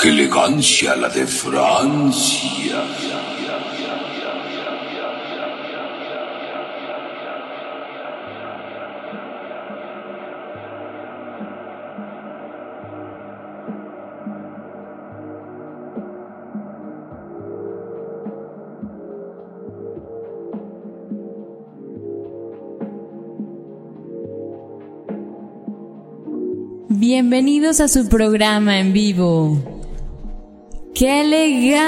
¡Qué elegancia la de Francia! Bienvenidos a su programa en vivo. ¡Qué elegancia!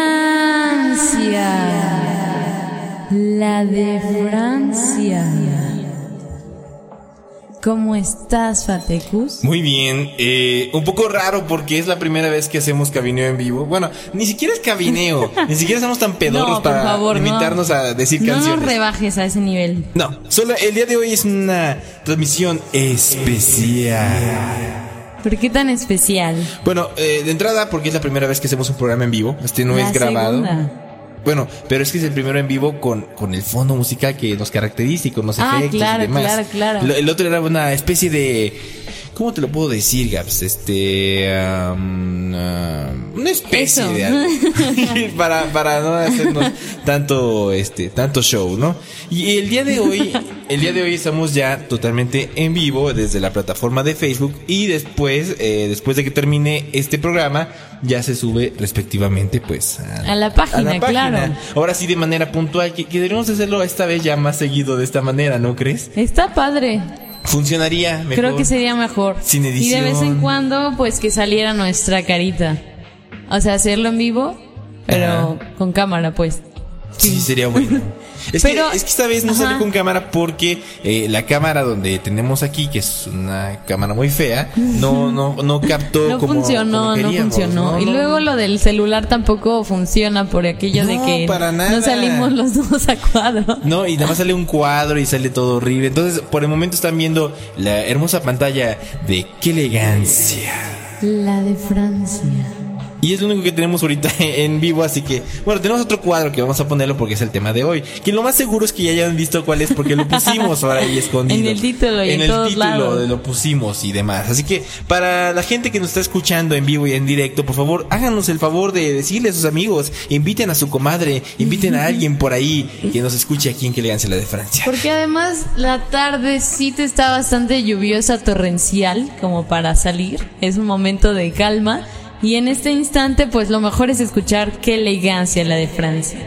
La de Francia. ¿Cómo estás, Fatecus? Muy bien, eh, un poco raro porque es la primera vez que hacemos cabineo en vivo. Bueno, ni siquiera es cabineo, ni siquiera somos tan pedorros No, por para favor, invitarnos no. a decir No canciones. nos rebajes a ese nivel. No, solo el día de hoy es una transmisión especial. ¿Por qué tan especial? Bueno, eh, de entrada porque es la primera vez que hacemos un programa en vivo. Este no La es grabado. segunda. Bueno, pero es que es el primero en vivo con, con el fondo musical que nos caracteriza y con los Ah, efectos claro, y demás. claro, claro. El otro era una especie de... ¿Cómo te lo puedo decir, Gaps? Este... am, una especie Eso. de algo. para, para no hacernos tanto, este, tanto show, ¿no? Y el día de hoy, el día de hoy estamos ya totalmente en vivo desde la plataforma de Facebook y después, eh, después de que termine este programa, ya se sube respectivamente, pues, A la página, claro. Ahora sí, de manera puntual, que, que deberíamos hacerlo esta vez ya más seguido de esta manera, ¿no crees? Está padre. Funcionaría mejor. Creo que sería mejor. Sin Y de vez en edición. cuando, pues que saliera nuestra carita. O sea, hacerlo en vivo, pero con cámara, pues. Sí, sería bueno. Es, Pero- que, es que esta vez no Ajá. salió con cámara porque eh, la cámara donde tenemos aquí, que es una cámara muy fea, no, no, no captó No como, funcionó, como no funcionó. ¿no? y luego lo del celular tampoco funciona por aquello de que para nada. no salimos los dos a cuadro. No, y nada más sale un cuadro y sale todo horrible. Entonces, por el momento están viendo la hermosa pantalla de qué elegancia. La de Francia. Y es lo único que tenemos ahorita en vivo, así que, bueno, tenemos otro cuadro que vamos a ponerlo porque es el tema de hoy. Que lo más seguro es que ya hayan visto cuál es porque lo pusimos ahora ahí escondido. En el título y en el todos título lados. lo pusimos y demás. Así que, para la gente que nos está escuchando en vivo y en directo, por favor, háganos el favor de decirle a sus amigos, inviten a su comadre, inviten a alguien por ahí que nos escuche aquí en Que Elegancia la de Francia. Porque además la tardecita está bastante lluviosa, torrencial, como para salir. Es un momento de calma. Y en este instante, pues lo mejor es escuchar qué elegancia la de Francia.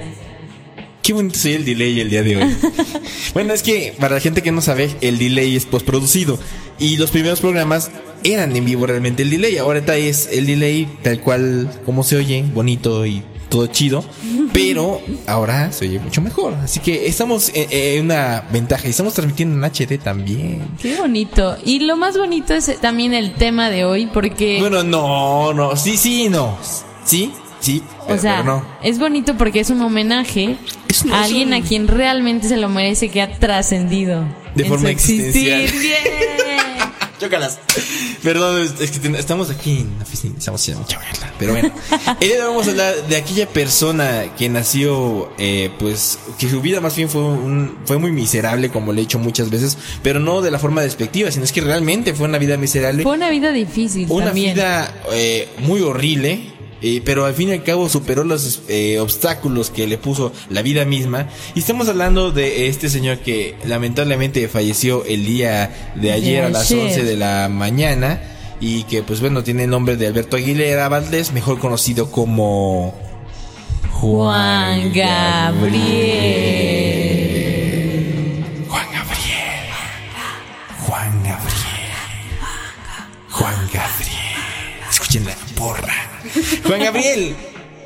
Qué bonito soy el delay el día de hoy. bueno, es que para la gente que no sabe, el delay es postproducido. Y los primeros programas eran en vivo realmente el delay. Ahorita es el delay tal cual como se oye, bonito y todo chido. Pero ahora se oye mucho mejor. Así que estamos en, en una ventaja. Y estamos transmitiendo en HD también. Qué bonito. Y lo más bonito es también el tema de hoy, porque, Bueno, no, no. Sí, sí, no. Sí, sí. Pero, o sea, pero no. es bonito porque es un homenaje Es un- a alguien un- a quien realmente se lo merece, que ha trascendido. De en forma su existir. existencial. Chócalas. Perdón, es que estamos aquí en la oficina, estamos haciendo mucha. Pero bueno, el día de hoy vamos a hablar de aquella persona que nació, eh, pues, que su vida más bien fue, un, fue muy miserable, como le he dicho muchas veces, pero no de la forma despectiva, sino es que realmente fue una vida miserable. Fue una vida difícil Una también. vida eh, muy horrible, eh, pero al fin y al cabo superó los eh, obstáculos que le puso la vida misma. Y estamos hablando de este señor que lamentablemente falleció el día de ayer a las ayer. 11 de la mañana. Y que pues bueno, tiene el nombre de Alberto Aguilera Valdés, mejor conocido como Juan Gabriel. Juan Gabriel. Juan Gabriel. Juan Gabriel. Escuchen la porra. Juan Gabriel.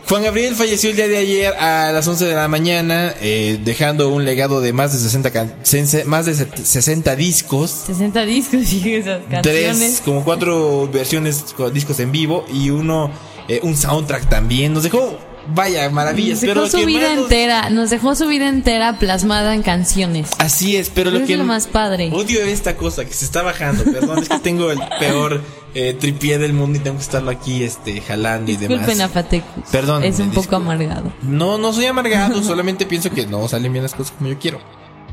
Juan Gabriel falleció el día de ayer a las 11 de la mañana, eh, dejando un legado de más de 60, can- sense- más de set- 60 discos. 60 discos y esas canciones. Tres, como cuatro versiones, con discos en vivo y uno, eh, un soundtrack también. Nos dejó, vaya, maravillas. Nos dejó pero lo su vida nos- entera, nos dejó su vida entera plasmada en canciones. Así es, pero lo Eso es que lo más padre. Odio esta cosa que se está bajando. Perdón, es que tengo el peor eh, tripié del mundo y tengo que estarlo aquí este jalando y Disculpen a demás. Fatecus. Perdón, Es un poco amargado. No, no soy amargado, solamente pienso que no salen bien las cosas como yo quiero.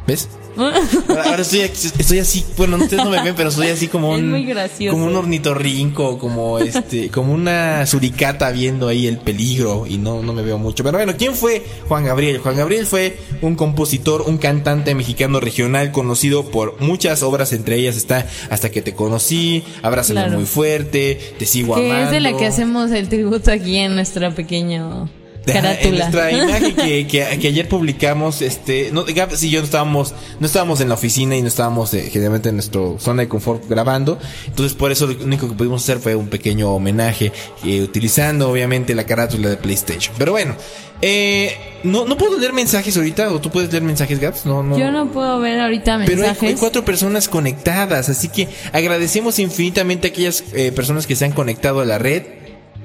¿Ves? Ahora, estoy, estoy así, bueno, ustedes no me ven, pero soy así como Es un, muy gracioso. como un ornitorrinco, como este, como una suricata viendo ahí el peligro y no, no me veo mucho. Pero bueno, ¿quién fue Juan Gabriel? Juan Gabriel fue un compositor, un cantante mexicano regional conocido por muchas obras, entre ellas está Hasta que te conocí, Abrázame Claro. muy fuerte, Te sigo Que amando. es de la que hacemos el tributo aquí en nuestra pequeña Ajá, En carátula. nuestra imagen que, que, que ayer publicamos, este, no, Gab y yo no estábamos, no estábamos en la oficina y no estábamos eh, generalmente en nuestra zona de confort grabando, entonces por eso lo único que pudimos hacer fue un pequeño homenaje, eh, utilizando obviamente la carátula de PlayStation. Pero bueno, eh, no, no puedo leer mensajes ahorita, o tú puedes leer mensajes, Gabs, no, no. Yo no puedo ver ahorita Pero hay, mensajes. hay cuatro personas conectadas, así que agradecemos infinitamente a aquellas eh, personas que se han conectado a la red.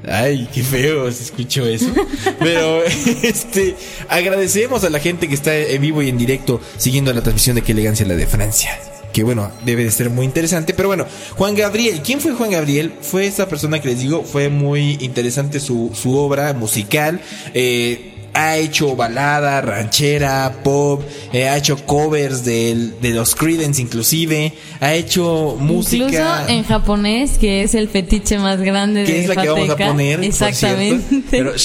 Ay, qué feo se escuchó eso. Pero este agradecemos a la gente que está en vivo y en directo siguiendo la transmisión de Qué elegancia la de Francia. Que bueno, debe de ser muy interesante. Pero bueno, Juan Gabriel, ¿quién fue Juan Gabriel? Fue esta persona que les digo, fue muy interesante su, su obra musical. Eh, ha hecho balada, ranchera, pop, eh, ha hecho covers del- de los Creedence inclusive, ha hecho música. Incluso en japonés, que es el fetiche más grande que de es la que vamos a Fateca. poner, por Exactamente. cierto. Pero.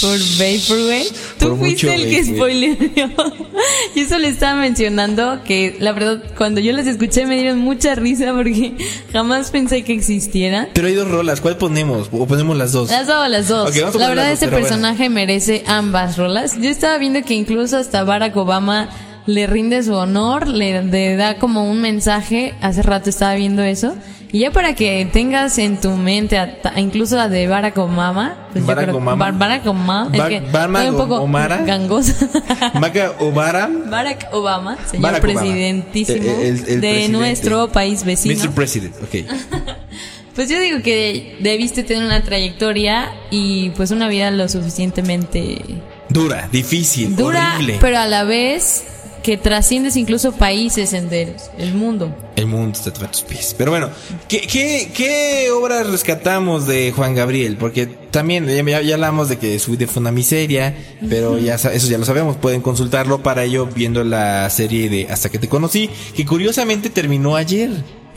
Por Vaporwave. Tú Por fuiste el que spoileó. y eso le estaba mencionando que la verdad cuando yo las escuché me dieron mucha risa porque jamás pensé que existieran. Pero hay dos rolas, ¿cuál ponemos? O ponemos las dos. Las dos, las dos. Ok, vamos a la verdad, dos, este pero bueno. personaje merece ambas rolas. Yo estaba viendo que incluso hasta Barack Obama le rinde su honor, le, le da como un mensaje. Hace rato estaba viendo eso. Y ya para que tengas en tu mente a- incluso a de Barack Obama, pues Barack creo- Obama. Bar- Barack Obama, Bar- es que Barack un poco Omara. gangosa. Maca Obara, Barack Obama, señor Barack Obama. presidentísimo Eh, el- el de presidente. nuestro país vecino. Mr. President, ok. Pues yo digo que debiste tener una trayectoria y pues una vida lo suficientemente Dura, difícil, dura, horrible. pero a la vez que trasciendes incluso países enteros, el mundo. El mundo está a tus pies. Pero bueno, ¿qué, qué, qué obras rescatamos de Juan Gabriel? Porque también ya, hablamos de que su vida fue una miseria, pero ya eso ya lo sabemos. Pueden consultarlo para ello viendo la serie de Hasta que te conocí, que curiosamente terminó ayer.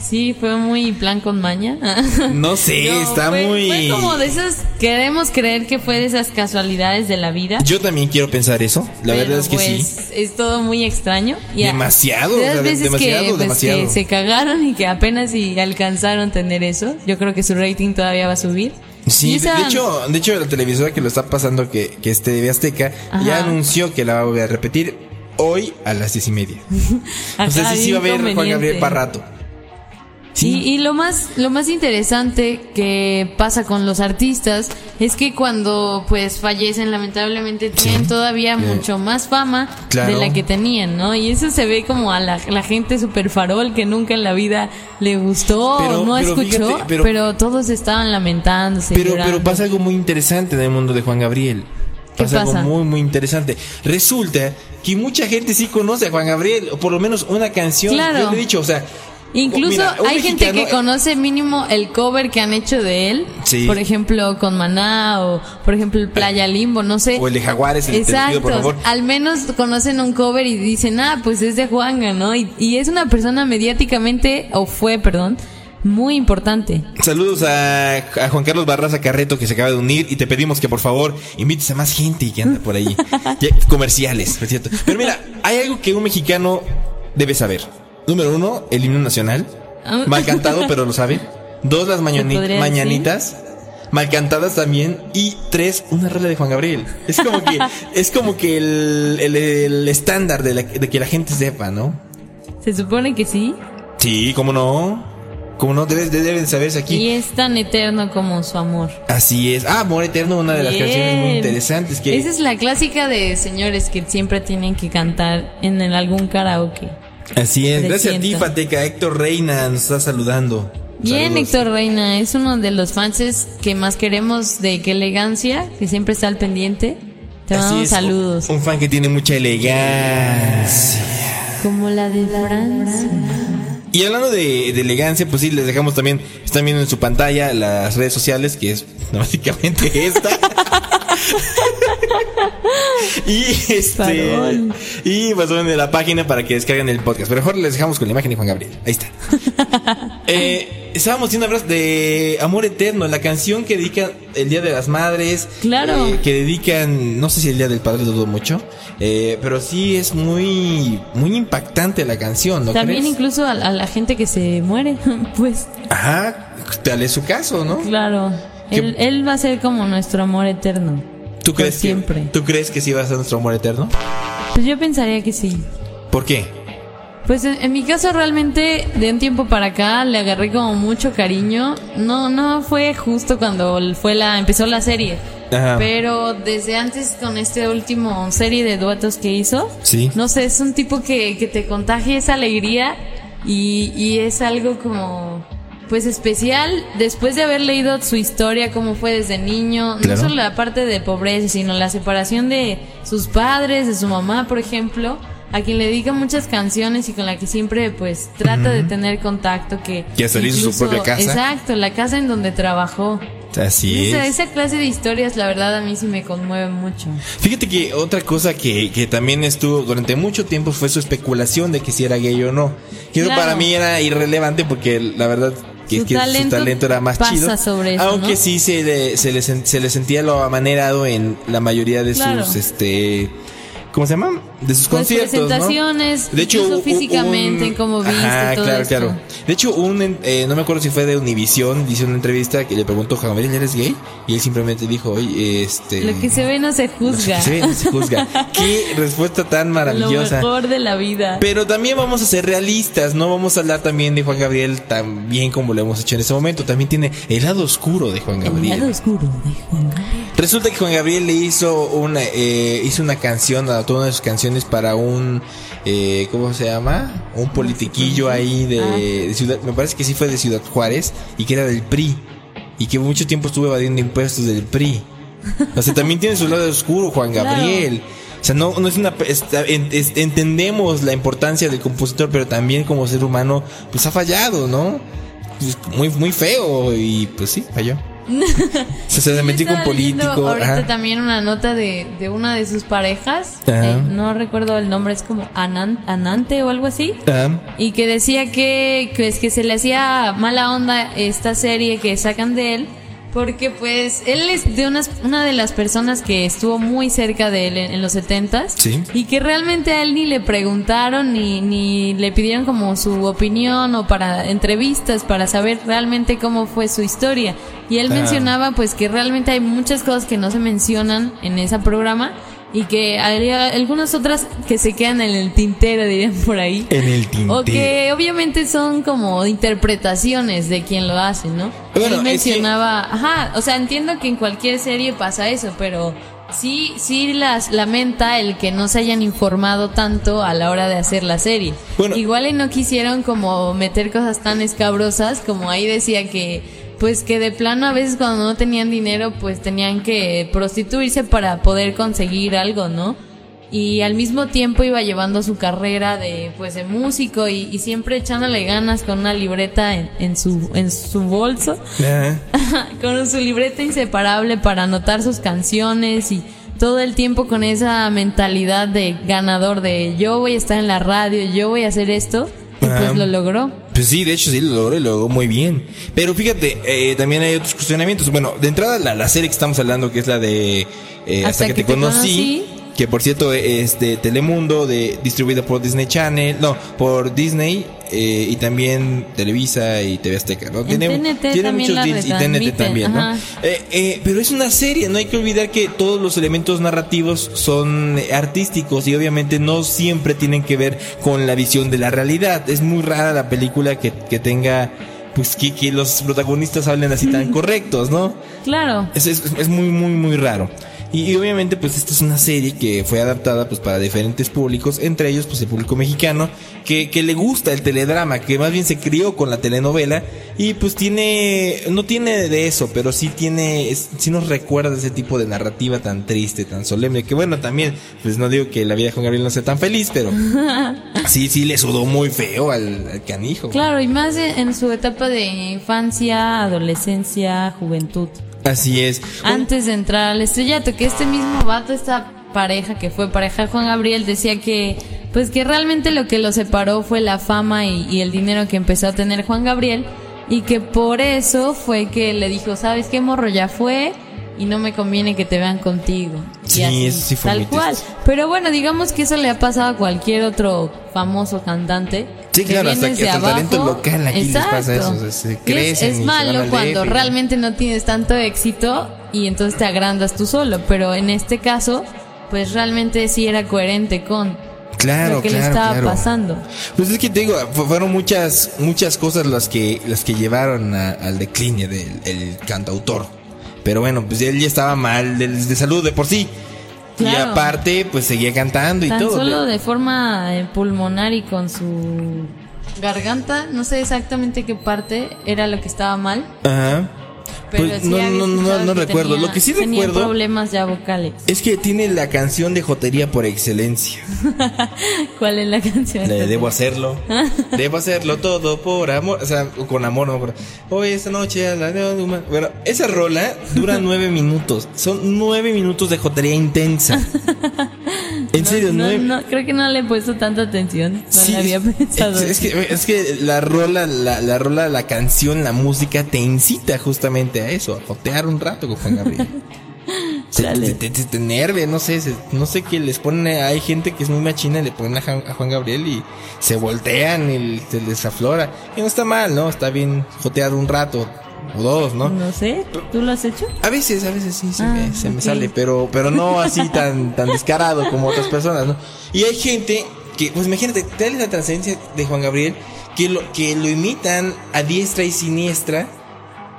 Sí, fue muy plan con maña. No sé, No, está fue- muy... Fue como de esas, queremos creer que fue de esas casualidades de la vida. Yo también quiero pensar eso. La pero, verdad es que sí. pues, Es todo muy extraño. Y Demasiado, de las veces demasiado, que, pues, demasiado. que se cagaron y que apenas si alcanzaron tener eso. Yo creo que su rating todavía va a subir. Sí, esa- de hecho, de hecho la televisora que lo está pasando, que, que es TV Azteca, Ajá. ya anunció que la va a volver a repetir hoy a las diez y media. O sea, sí, sí va a haber Juan Gabriel para rato. Y, y lo más, lo más interesante que pasa con los artistas es que cuando pues fallecen lamentablemente tienen todavía mucho más fama Claro. de la que tenían, ¿no? Y eso se ve como a la, la gente super farol que nunca en la vida le gustó Pero- o no pero escuchó, fíjate, pero, pero- todos estaban lamentándose. Pero, llorando. pero pasa algo muy interesante en el mundo de Juan Gabriel. ¿Qué Pasa, pasa? algo muy, muy interesante. Resulta que mucha gente sí conoce a Juan Gabriel, o por lo menos una canción. Claro. Yo le he dicho, o sea. Incluso mira, hay gente mexicano- que conoce mínimo el cover que han hecho de él. Sí. Por ejemplo, con Maná o por ejemplo el Playa Limbo, no sé. O el de Jaguares, el Exacto. pido, por favor. Al menos conocen un cover y dicen, ah, pues es de Juanga, ¿no? Y, y es una persona mediáticamente, o fue, perdón, muy importante. Saludos a, a Juan Carlos Barraza Carreto que se acaba de unir y te pedimos que por favor invites a más gente que anda por ahí. Comerciales, por cierto. Pero mira, hay algo que un mexicano debe saber. Número uno, el himno nacional. Ah. Mal cantado, pero lo sabe. Dos, las mañani- ¿Se podría mañanitas. Mal cantadas también. Y tres, una rola de Juan Gabriel. Es como que, es como que el, el, el estándar de, la- de que la gente sepa, ¿no? Se supone que sí. Sí, cómo no. Cómo no, debes, deben saberse aquí. Y es tan eterno como su amor. Así es. Ah, Amor Eterno, una de las Bien. canciones muy interesantes que Esa es la clásica de señores que siempre tienen que cantar en el- algún karaoke. Así es. Gracias a ti. Fateca. Héctor Reina nos está saludando. Bien, Saludos. Héctor Reina, es uno de los fans que más queremos de qué elegancia, que siempre está al pendiente. Te mandamos saludos. Un, un fan que tiene mucha elegancia. Como la de Francia. Y hablando de, de elegancia, pues sí, les dejamos también, están viendo en su pantalla las redes sociales, que es básicamente esta. y este Farol. y pasaron de la página para que descarguen el podcast. Pero mejor les dejamos con la imagen de Juan Gabriel. Ahí está. Eh, estábamos haciendo hablar de Amor Eterno, la canción que dedican el Día de las Madres. Claro. eh, que dedican, no sé si el Día del Padre dudo mucho, eh, pero sí es muy, muy impactante la canción, ¿no También crees? incluso a, a la gente que se muere, pues Ajá, tal es su caso, ¿no? claro. ¿Qué- Él, él va a ser como nuestro amor eterno. ¿Tú crees siempre. Que, ¿Tú crees que sí va a ser nuestro amor eterno? Pues yo pensaría que sí. ¿Por qué? Pues en, en mi caso realmente de un tiempo para acá le agarré como mucho cariño. No, no fue justo cuando fue la empezó la serie. Ajá. Pero desde antes con este último serie de duetos que hizo, Sí. no sé, es un tipo que, que te contagia esa alegría y, y es algo como pues especial después de haber leído su historia, cómo fue desde niño, Claro. no solo la parte de pobreza, sino la separación de sus padres, de su mamá, por ejemplo, a quien le dedica muchas canciones y con la que siempre pues trata de tener contacto que Que hasta le hizo su incluso- propia casa. Exacto, la casa en donde trabajó. Así Esa, es. esa clase de historias, la verdad, a mí sí me conmueve mucho. Fíjate que otra cosa que, que también estuvo durante mucho tiempo fue su especulación de que si era gay o no. Que eso para mí era irrelevante porque la verdad que, Su que su talento talento era más pasa chido. sobre eso, aunque ¿no? sí se le, se, le, se le sentía lo amanerado en la mayoría de Claro. sus este ¿cómo se llama? De sus Pues conciertos, ¿no? presentaciones, incluso hubo- hubo físicamente, en cómo viste, Ajá, todo claro, esto. claro. De hecho, un eh, no me acuerdo si fue de Univision, dice una entrevista que le preguntó, Juan Gabriel, ¿eres gay? Y él simplemente dijo, oye, este... Lo que se ve no se juzga. Sí, no se juzga. Qué respuesta tan Lo maravillosa. mejor de la vida. Pero también vamos a ser realistas, no vamos a hablar también de Juan Gabriel tan bien como lo hemos hecho en este momento. También tiene el lado oscuro de Juan El lado Gabriel. oscuro de Juan Gabriel. Resulta que Juan Gabriel le hizo una, eh, hizo una canción, adaptó una de sus canciones para un, eh, ¿cómo se llama? Un politiquillo ahí de, Ah. de Ciudad, me parece que sí fue de Ciudad Juárez y que era del PRI y que mucho tiempo estuvo evadiendo impuestos del PRI. O sea, también tiene su lado oscuro Juan Claro. Gabriel. O sea, no, no es una... en- es- entendemos la importancia del compositor, pero también como ser humano, pues ha fallado, ¿no? Pues, muy, muy feo y pues sí, falló. O sea, se metió con político. Ahorita ajá. también una nota de, de una de sus parejas. Eh, no recuerdo el nombre, es como Anan- Anante o algo así. Y que decía que, que es que se le hacía mala onda esta serie que sacan de él. Porque pues él es de unas, una de las personas que estuvo muy cerca de él en, en los setentas. Sí. Y que realmente a él ni le preguntaron ni, ni le pidieron como su opinión o para entrevistas para saber realmente cómo fue su historia. Y él Ah. mencionaba pues que realmente hay muchas cosas que no se mencionan en ese programa y que hay algunas otras que se quedan en el tintero, dirían por ahí. en el tintero. O que obviamente son como interpretaciones de quien lo hace, ¿no? Bueno, Él es que- mencionaba, ajá, o sea, entiendo que en cualquier serie pasa eso, pero sí, sí las lamenta el que no se hayan informado tanto a la hora de hacer la serie. Bueno. Igual y no quisieron como meter cosas tan escabrosas, como ahí decía que pues que de plano a veces cuando no tenían dinero pues tenían que prostituirse para poder conseguir algo, ¿no? y al mismo tiempo iba llevando su carrera de pues de músico y, y siempre echándole ganas con una libreta en, en su en su bolso. Con su libreta inseparable para anotar sus canciones y todo el tiempo con esa mentalidad de ganador de yo voy a estar en la radio yo voy a hacer esto y Ah. pues lo logró Pues sí, de hecho sí lo logró y lo logró muy bien. Pero fíjate, eh, también hay otros cuestionamientos. Bueno, de entrada la, la serie que estamos hablando, que es la de eh, Hasta, que, te, conocí, que por cierto es de Telemundo, de distribuida por Disney Channel, no, por Disney eh, y también Televisa y TV Azteca, ¿no? En TNT también la deals y TNT también, ¿no? Eh, eh, pero es una serie, no hay que olvidar que todos los elementos narrativos son eh, artísticos y obviamente no siempre tienen que ver con la visión de la realidad. Es muy rara la película que, que tenga, pues que, que los protagonistas hablen así tan correctos, ¿no? claro Es, es, es muy, muy, muy raro. Y, y obviamente pues esta es una serie que fue adaptada pues para diferentes públicos, entre ellos pues el público mexicano, que, que le gusta el teledrama, que más bien se crió con la telenovela y pues tiene, no tiene de eso, pero sí tiene, es- sí nos recuerda ese tipo de narrativa tan triste, tan solemne, que bueno, también, pues no digo que la vida de Juan Gabriel no sea tan feliz, pero sí, sí le sudó muy feo al, al canijo. Claro, y más en, en su etapa de infancia, adolescencia, juventud. Así es. Antes de entrar al estrellato, que este mismo vato, esta pareja que fue pareja Juan Gabriel, decía que, pues que realmente lo que lo separó fue la fama y, y el dinero que empezó a tener Juan Gabriel, y que por eso fue que le dijo, ¿sabes qué morro? Ya fue y no me conviene que te vean contigo. Y Sí, así, eso sí fue tal cual. Pero bueno, digamos que eso le ha pasado a cualquier otro famoso cantante. Sí, claro, hasta que hasta el talento local aquí les pasa eso, o sea, se es- crecen es, y malo al cuando realmente no tienes tanto éxito y entonces te agrandas tú solo, pero en este caso, pues realmente sí era coherente con Claro, lo que le estaba claro. pasando. Pues es que te digo, fu- fueron muchas, muchas cosas las que, las que llevaron a- al decline del el cantautor. Pero bueno, pues él ya estaba mal de, de salud de por sí. Y aparte, pues seguía cantando y Tan todo. solo de forma eh, pulmonar y con su garganta, no sé exactamente qué parte era lo que estaba mal, Ajá. Pero Pues sí no, no, no, no recuerdo. tenía- Lo que sí recuerdo problemas ya vocales. es que tiene la canción de jotería por excelencia. ¿Cuál es la canción? La de debo hacerlo. debo hacerlo todo por amor. O sea, con amor, no acuerdo. Hoy, esta noche, a la. Bueno, esa rola dura nueve minutos. Son nueve minutos de jotería intensa. En serio, no, creo que no le he puesto tanta atención. No Sí, había es- pensado. Es, es que, es que la rola, la, la rola, la canción, la música te incita justamente a eso, a jotear un rato con Juan Gabriel. Se- te, te, te- te enerve, no sé, se- no sé qué les ponen, hay gente que es muy machina y le ponen a, Jan- a Juan Gabriel y se voltean y se les aflora. Y no está mal, ¿no? Está bien jotear un rato o dos, ¿no? No sé, ¿tú lo has hecho? A veces, a veces sí se, Ah, me, se me ok. sale, pero, pero no así tan, tan descarado como otras personas, ¿no? Y hay gente que, pues imagínate, tal es la trascendencia de Juan Gabriel, que lo, que lo imitan a diestra y siniestra,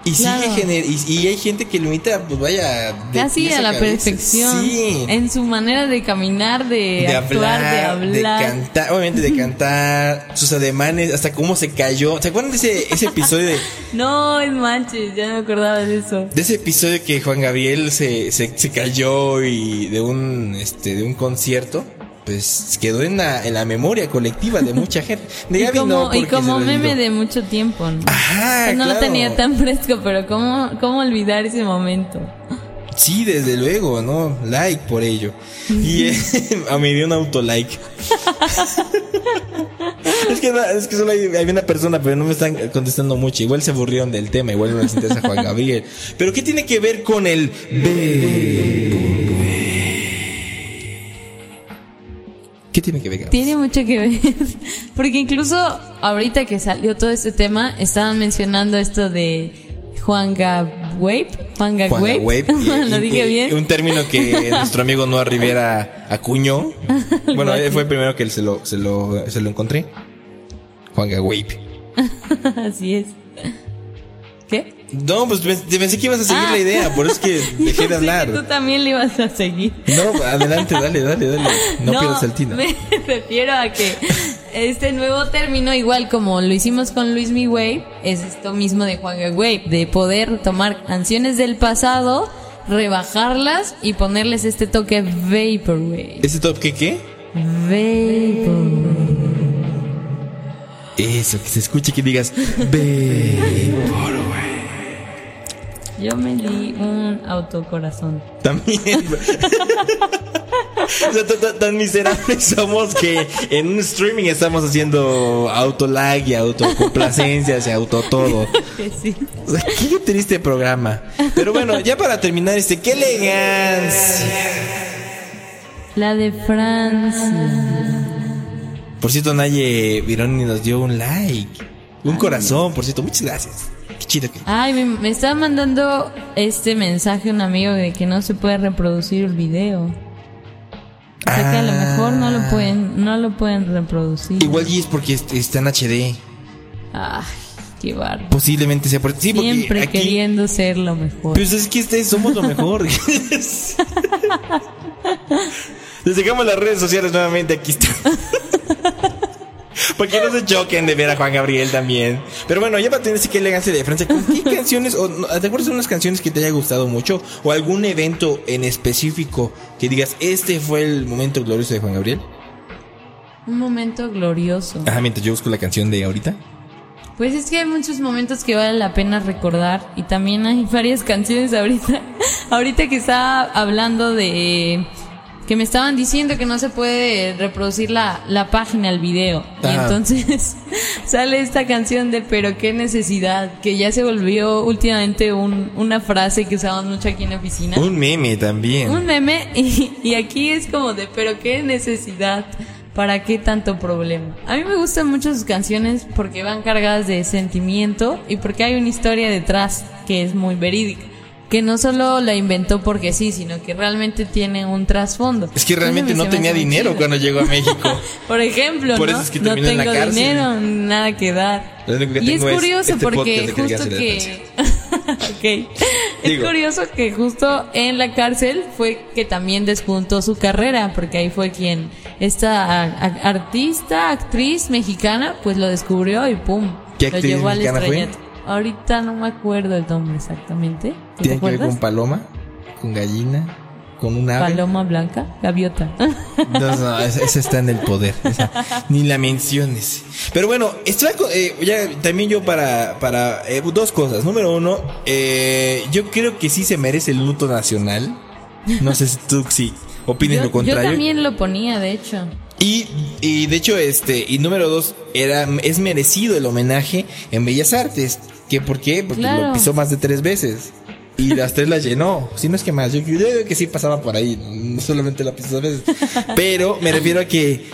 y Claro. sigue gener y, y hay gente que lo imita, pues vaya, Casi a la cabeza. perfección. Sí. En su manera de caminar, de, De actuar, de hablar, de cantar, obviamente de cantar, sus ademanes, hasta cómo se cayó. ¿Se acuerdan de ese, ese episodio de, no, es manches, ya no me acordaba de eso. De ese episodio que Juan Gabriel se, se, se cayó y de un este de un concierto, pues quedó en la, en la memoria colectiva de mucha gente. De Y como, no, y meme de mucho tiempo. ¿no? Ajá, no lo tenía tan fresco, pero ¿cómo, cómo olvidar ese momento? Sí, desde luego, ¿no? Like por ello. Y eh, a mí dio un autolike. es que es que solo hay, hay una persona, pero no me están contestando mucho. Igual se aburrieron del tema, igual no les interesa Juan Gabriel. Pero ¿qué tiene que ver con el ¿Qué tiene que ver? Tiene mucho que ver. Porque incluso ahorita que salió todo este tema, estaban mencionando esto de Juan Gawape. Juan Juan Gawape. Gawape, y- Lo dije bien. Un término que nuestro amigo Noah Rivera acuñó. Bueno, él fue el primero que se lo, se lo, se lo encontré. Juan Gawape. Así es. ¿Qué? No, pues pens- pensé que ibas a seguir Ah. la idea, por eso es que Yo dejé de pensé que hablar. tú también le ibas a seguir. No, adelante, dale, dale, dale. No, pierdas el tino. Me refiero a que este nuevo término, igual como lo hicimos con Luis Mi Wave, es esto mismo de Juan Wave, de poder tomar canciones del pasado, rebajarlas y ponerles este toque Vaporwave. ¿Ese top qué? Vaporwave. Eso, que se escuche que digas ve. Yo me di un autocorazón. También. O sea, tan- miserables somos que en un streaming estamos haciendo autolag y autocomplacencias y auto todo. Sí. O sea, qué triste programa. Pero bueno, ya para terminar este, qué elegancia. La de Francia. Por cierto, Naye Vironi nos dio un like. Un corazón, por cierto. Muchas gracias. Qué chido que. Ay, me, me está mandando este mensaje un amigo de que no se puede reproducir el video. O sea que a lo mejor no lo pueden, no lo pueden reproducir. Igual y es porque est- está en HD. Ay, Qué bárbaro. Posiblemente sea por sí, porque Siempre aquí- queriendo ser lo mejor. Pues es que ustedes somos lo mejor. Les dejamos las redes sociales nuevamente, aquí está. Porque no se choquen de ver a Juan Gabriel también. Pero bueno, ya para tener así que elegancia de Francia, ¿con qué canciones, o te acuerdas de unas canciones que te haya gustado mucho? ¿O algún evento en específico que digas, este fue el momento glorioso de Juan Gabriel? Un momento glorioso. Ajá, mientras yo busco la canción de ahorita. Pues es que hay muchos momentos que vale la pena recordar y también hay varias canciones ahorita. ahorita que estaba hablando de que me estaban diciendo que no se puede reproducir la, la página, el video. Y Ajá. entonces sale esta canción de pero qué necesidad, que ya se volvió últimamente un, una frase que usamos mucho aquí en la oficina. Un meme también. Un meme y, y aquí es como de, pero qué necesidad, para qué tanto problema. A mí me gustan mucho sus canciones porque van cargadas de sentimiento y porque hay una historia detrás que es muy verídica. Que no solo la inventó porque sí, sino que realmente tiene un trasfondo. Es que realmente no tenía dinero chido. cuando llegó a México. Por ejemplo, Por ¿no? eso es que no en tengo la cárcel. dinero, nada que dar. Lo único que y es tengo es curioso este porque justo que... Es curioso que justo en la cárcel fue que también despuntó su carrera, porque ahí fue quien esta artista, actriz mexicana, pues lo descubrió y pum, ¿Qué lo llevó al fue? Ahorita no me acuerdo el nombre exactamente. ¿Tú te Tiene que ver con paloma, con gallina, con un ave. Paloma blanca, gaviota. No, no, esa, está en el poder. esa, ni la menciones. Pero bueno, eh, ya también yo para, para eh, dos cosas. Número uno, eh, yo creo que sí se merece el luto nacional. No sé si tú sí opines yo, lo yo contrario. también lo ponía, de hecho. Y, y de hecho, este, y número dos, era, es merecido el homenaje en Bellas Artes. ¿Qué, ¿Por qué? Porque Claro. lo pisó más de tres veces. Y las tres las llenó. Si no es que más. Yo, yo creo que sí pasaba por ahí. No solamente la pisó dos veces. Pero me refiero a que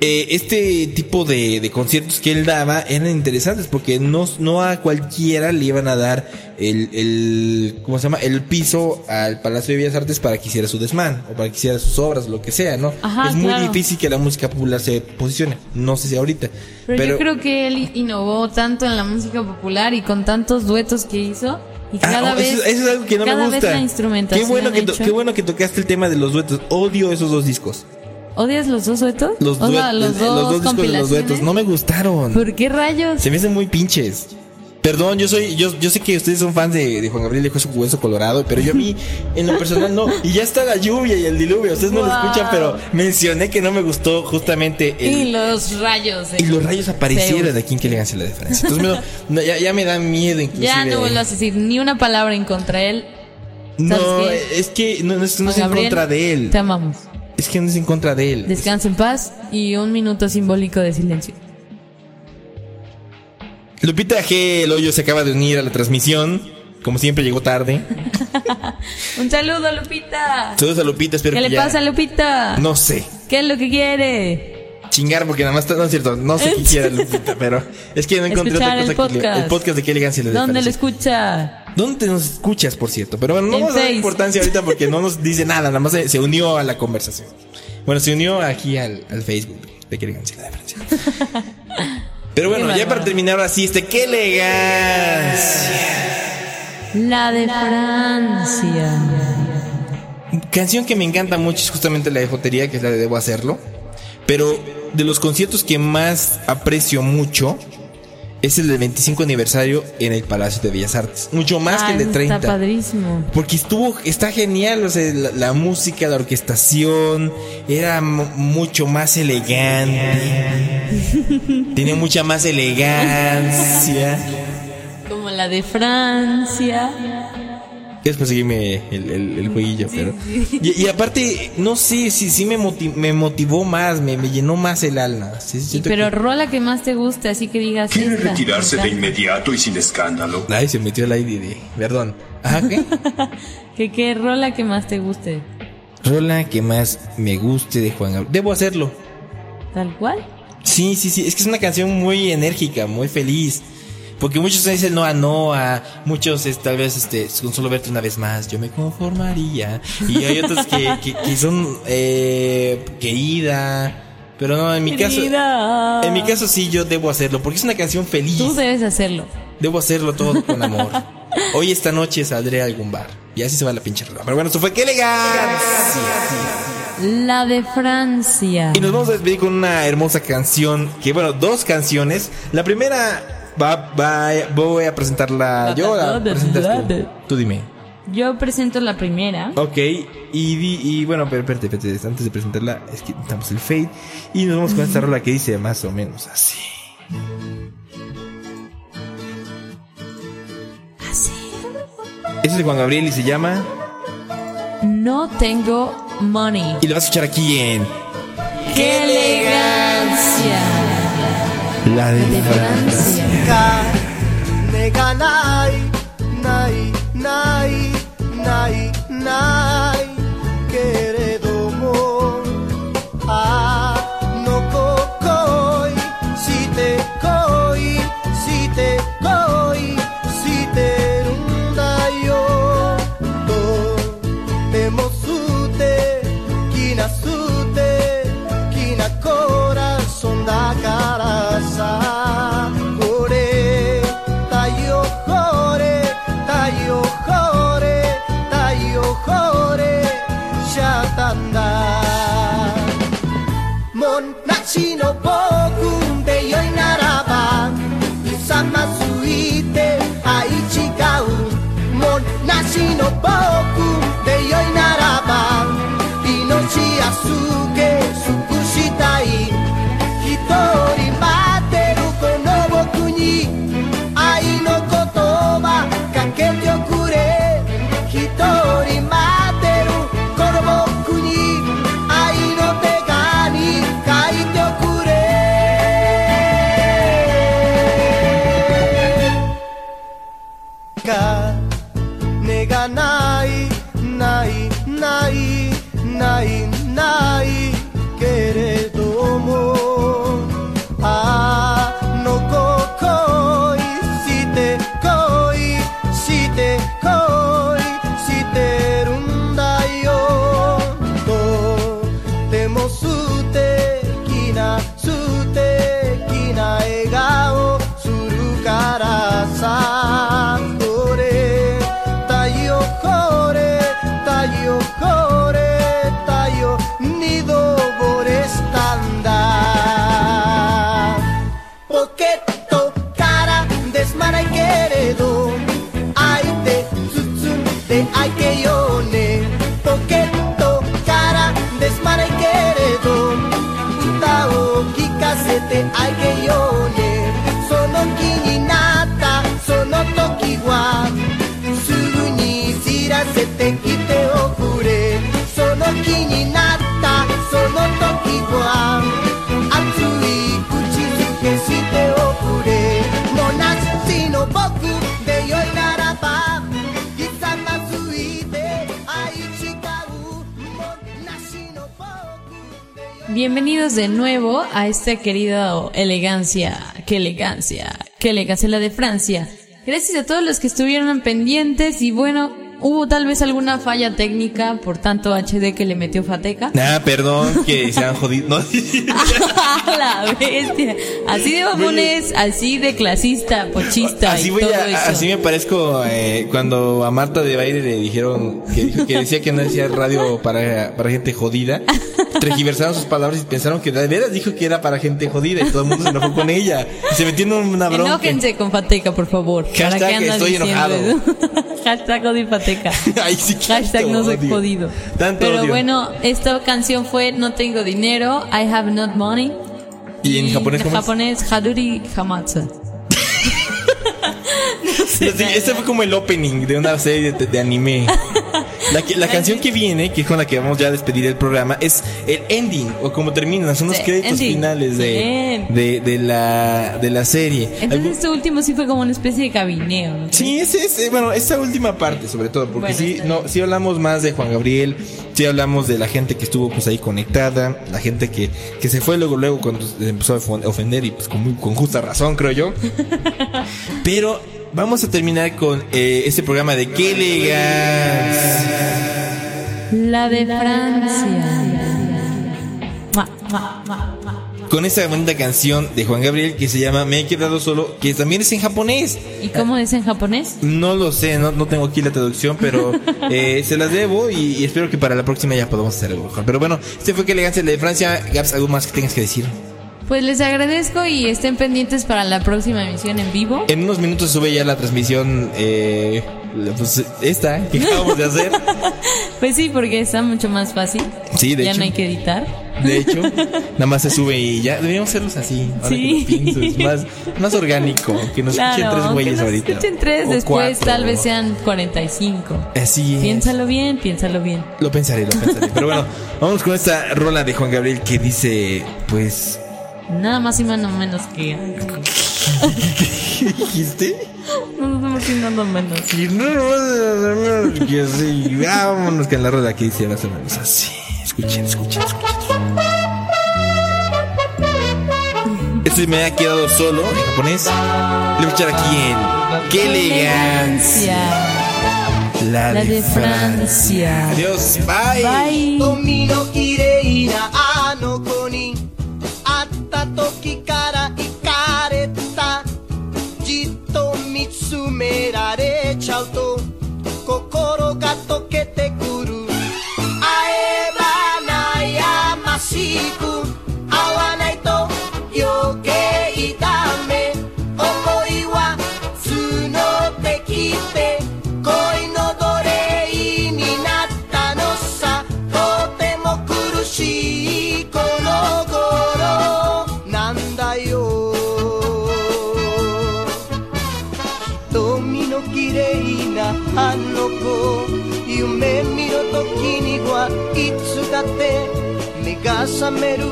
eh, este tipo de, de conciertos que él daba eran interesantes porque no, no a cualquiera le iban a dar el, el, ¿cómo se llama? El piso al Palacio de Bellas Artes para que hiciera su desmán o para que hiciera sus obras, lo que sea, ¿no? Ajá, es muy claro. difícil que la música popular se posicione. No sé si ahorita. Pero, Pero, yo creo que él innovó tanto en la música popular y con tantos duetos que hizo. Y Ah, cada oh, vez. eso, eso es algo que no cada me vez gusta. la instrumentación. qué bueno que qué bueno que tocaste el tema de los duetos. Odio esos dos discos. ¿Odias los dos duetos? Los, O sea, duet- los eh, dos, discos de los duetos no me gustaron. ¿Por qué rayos? Se me hacen muy pinches. Perdón, yo soy, yo, yo sé que ustedes son fans de, de Juan Gabriel y Hueso Hueso Colorado, pero yo a mí, en lo personal, no. Y ya está la lluvia y el diluvio, ustedes no lo escuchan, pero mencioné que no me gustó justamente el, Y los rayos. de y los rayos aparecieron Zeus. aquí en qué elegancia la diferencia. Entonces no, ya, ya me da miedo inclusive. Ya no vuelvas a decir ni una palabra en contra de él. No, es que no, no es, no es Juan en contra de él. Te amamos. Es que no es en contra de él. Descansa en paz y un minuto simbólico de silencio. Lupita G. El hoyo se acaba de unir a la transmisión. Como siempre llegó tarde. Un saludo, Lupita. Saludos a Lupita, espero ¿Qué que le ya- pasa a Lupita? No sé. ¿Qué es lo que quiere? Chingar porque nada más está, no es cierto, no sé qué quiera Lupita, pero es que no encontré Escuchar otra el cosa que le- podcast. el podcast de qué elegancia la ¿Dónde lo escucha? ¿Dónde nos escuchas, por cierto? Pero bueno, no En vamos a dar Face. importancia ahorita porque no nos dice nada, nada más se, se unió a la conversación. Bueno, se unió aquí al, al Facebook de qué elegancia la. Pero bueno, Qué ya para terminar ahora sí, este qué elegancia. La de Francia. Canción que me encanta mucho es justamente la de Jotería, que es la de Debo Hacerlo. Pero de los conciertos que más aprecio mucho es el del 25 aniversario en el Palacio de Bellas Artes. Mucho más que el de Ay, 30. Está padrísimo. Porque estuvo, está genial, o sea, la, la música, la orquestación, era mucho más elegante. Tenía mucha más elegancia. Como la de Francia. Después seguirme el, el, el jueguillo, pero. Y, y aparte, no sé si sí me, moti- me motivó más, me, me llenó más el alma. Sí, pero que- rola que más te guste, así que digas. ¿Quiere esta, retirarse de esta. inmediato y sin escándalo? Ay, se metió el aire de. Perdón. Ajá, ¿qué? ¿Qué, qué rola que más te guste? Rola que más me guste de Juan Gabriel. Debo hacerlo. Tal cual. Sí, sí, sí. Es que es una canción muy enérgica, muy feliz. Porque muchos dicen no a no a muchos es, tal vez este con solo verte una vez más yo me conformaría y hay otros que, que, que son eh, querida pero no en mi caso Querida. en mi caso sí yo debo hacerlo porque es una canción feliz Tú debes hacerlo. Debo hacerlo todo con amor. Hoy esta noche saldré a algún bar. Y así se va la pinche rola. Pero bueno, eso fue qué elegancia. La de Francia. Y nos vamos a despedir con una hermosa canción. Que bueno, dos canciones. La primera va, va, voy a presentarla yo. La presentas tú. Tú dime. Yo presento la primera. Ok, y, di- y bueno, pero espérate, espérate, antes de presentarla, es que damos el fade y nos vamos con esta rola que dice más o menos así. Así. Ese es de Juan Gabriel y se llama. No tengo money. Y lo vas a escuchar aquí en ¡Qué elegancia! La diferencia. Nega nai, nai, nai, nai, nai. しの僕 Bienvenidos de nuevo a esta querida elegancia. ¡Qué elegancia! ¡Qué elegancia la de Francia! Gracias a todos los que estuvieron pendientes y bueno, hubo tal vez alguna falla técnica por tanto HD que le metió Fateca. Ah, perdón, que se han jodido. No, la bestia. Así de mamones, así de clasista, pochista así y voy todo a- eso. así me parezco eh, cuando a Marta de Baile le dijeron que, dijo que decía que no decía radio para, para gente jodida. Tergiversaron sus palabras y pensaron que de veras dijo que era para gente jodida y todo el mundo se enojó con ella. Y se metió en una bronca. Enójense con Fateca, por favor. ¿Para Hashtag qué andan estoy enojado. Hashtag odio Fateca. Ay, sí, Hashtag no soy jodido. Tanto Pero odio. bueno, esta canción fue No tengo dinero, I have not money. ¿Y en japonés en cómo es? japonés, Haduri Hamatsu. Sí, este fue como el opening de una serie de, de anime. La, que- la canción que viene, que es con la que vamos ya a despedir el programa, es el ending, o como terminan, son los Sí, créditos ending. finales de, de, de la, de la serie. Entonces este último sí fue como una especie de cabineo. ¿no? Sí, ese es, eh, bueno, esta última parte sobre todo, porque Bueno, sí, no, sí hablamos más de Juan Gabriel, sí hablamos de la gente que estuvo pues ahí conectada, la gente que, que se fue luego, luego cuando se empezó a ofender y pues con, muy- con justa razón, creo yo. Pero vamos a terminar con eh, este programa de qué elegancia. La de Francia. Con esta bonita canción de Juan Gabriel que se llama Me he quedado solo, que también es en japonés. ¿Y cómo es en japonés? No lo sé, no, no tengo aquí la traducción, pero eh, se las debo y, y espero que para la próxima ya podamos hacer algo mejor. Pero bueno, este fue que elegancia de Francia. Gaps, ¿algo más que tengas que decir? Pues les agradezco y estén pendientes para la próxima emisión en vivo. En unos minutos sube ya la transmisión, eh, pues esta que acabamos de hacer. Pues sí, porque está mucho más fácil. Sí, de ya hecho. no hay que editar. De hecho, nada más se sube y ya deberíamos hacerlos así. Ahora Sí. que lo pienso, es más, más orgánico. Que nos Claro, escuchen tres güeyes nos ahorita. escuchen tres, O después cuatro. tal vez sean 45. Así es. Piénsalo bien, piénsalo bien. Lo pensaré, lo pensaré. Pero bueno, vamos con esta rola de Juan Gabriel que dice, pues, Nada más y menos menos que. ¿qué dijiste? No, no más y nada menos. Y no, no, no, que sí. Vámonos con la rola que dice más o menos así. Escuchen, escuchen, escuchen. Este me ha quedado solo en japonés. Lo voy a escuchar aquí en Qué elegancia. La, La de Francia. Adiós, bye. Bye. cara e careta. Dito mitsumerare tchautou Kokoro ga tokete kuru. Ae banaya masiku 夢見る時にはいつだって目が覚める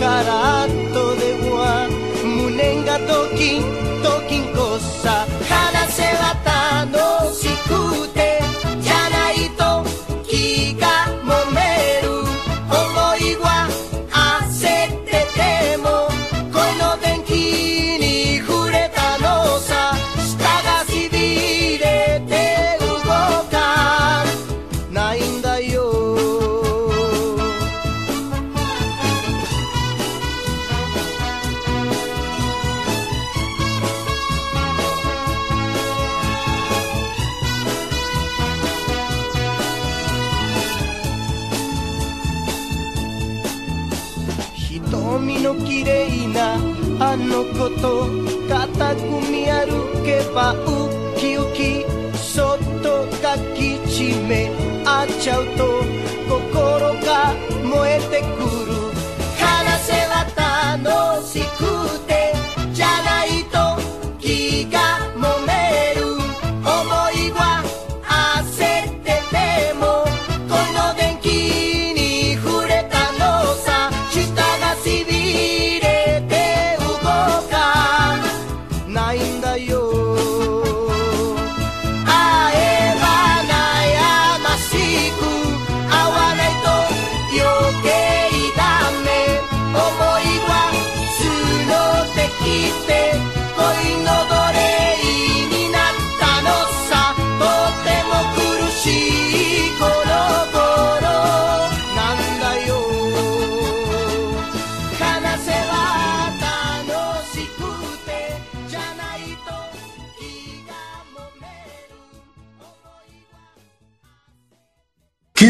から後では胸がドキンドキンこさ話せは楽しくて 固く見歩けばウキウキそっと抱きしめ合っちゃうと心が燃えてくる。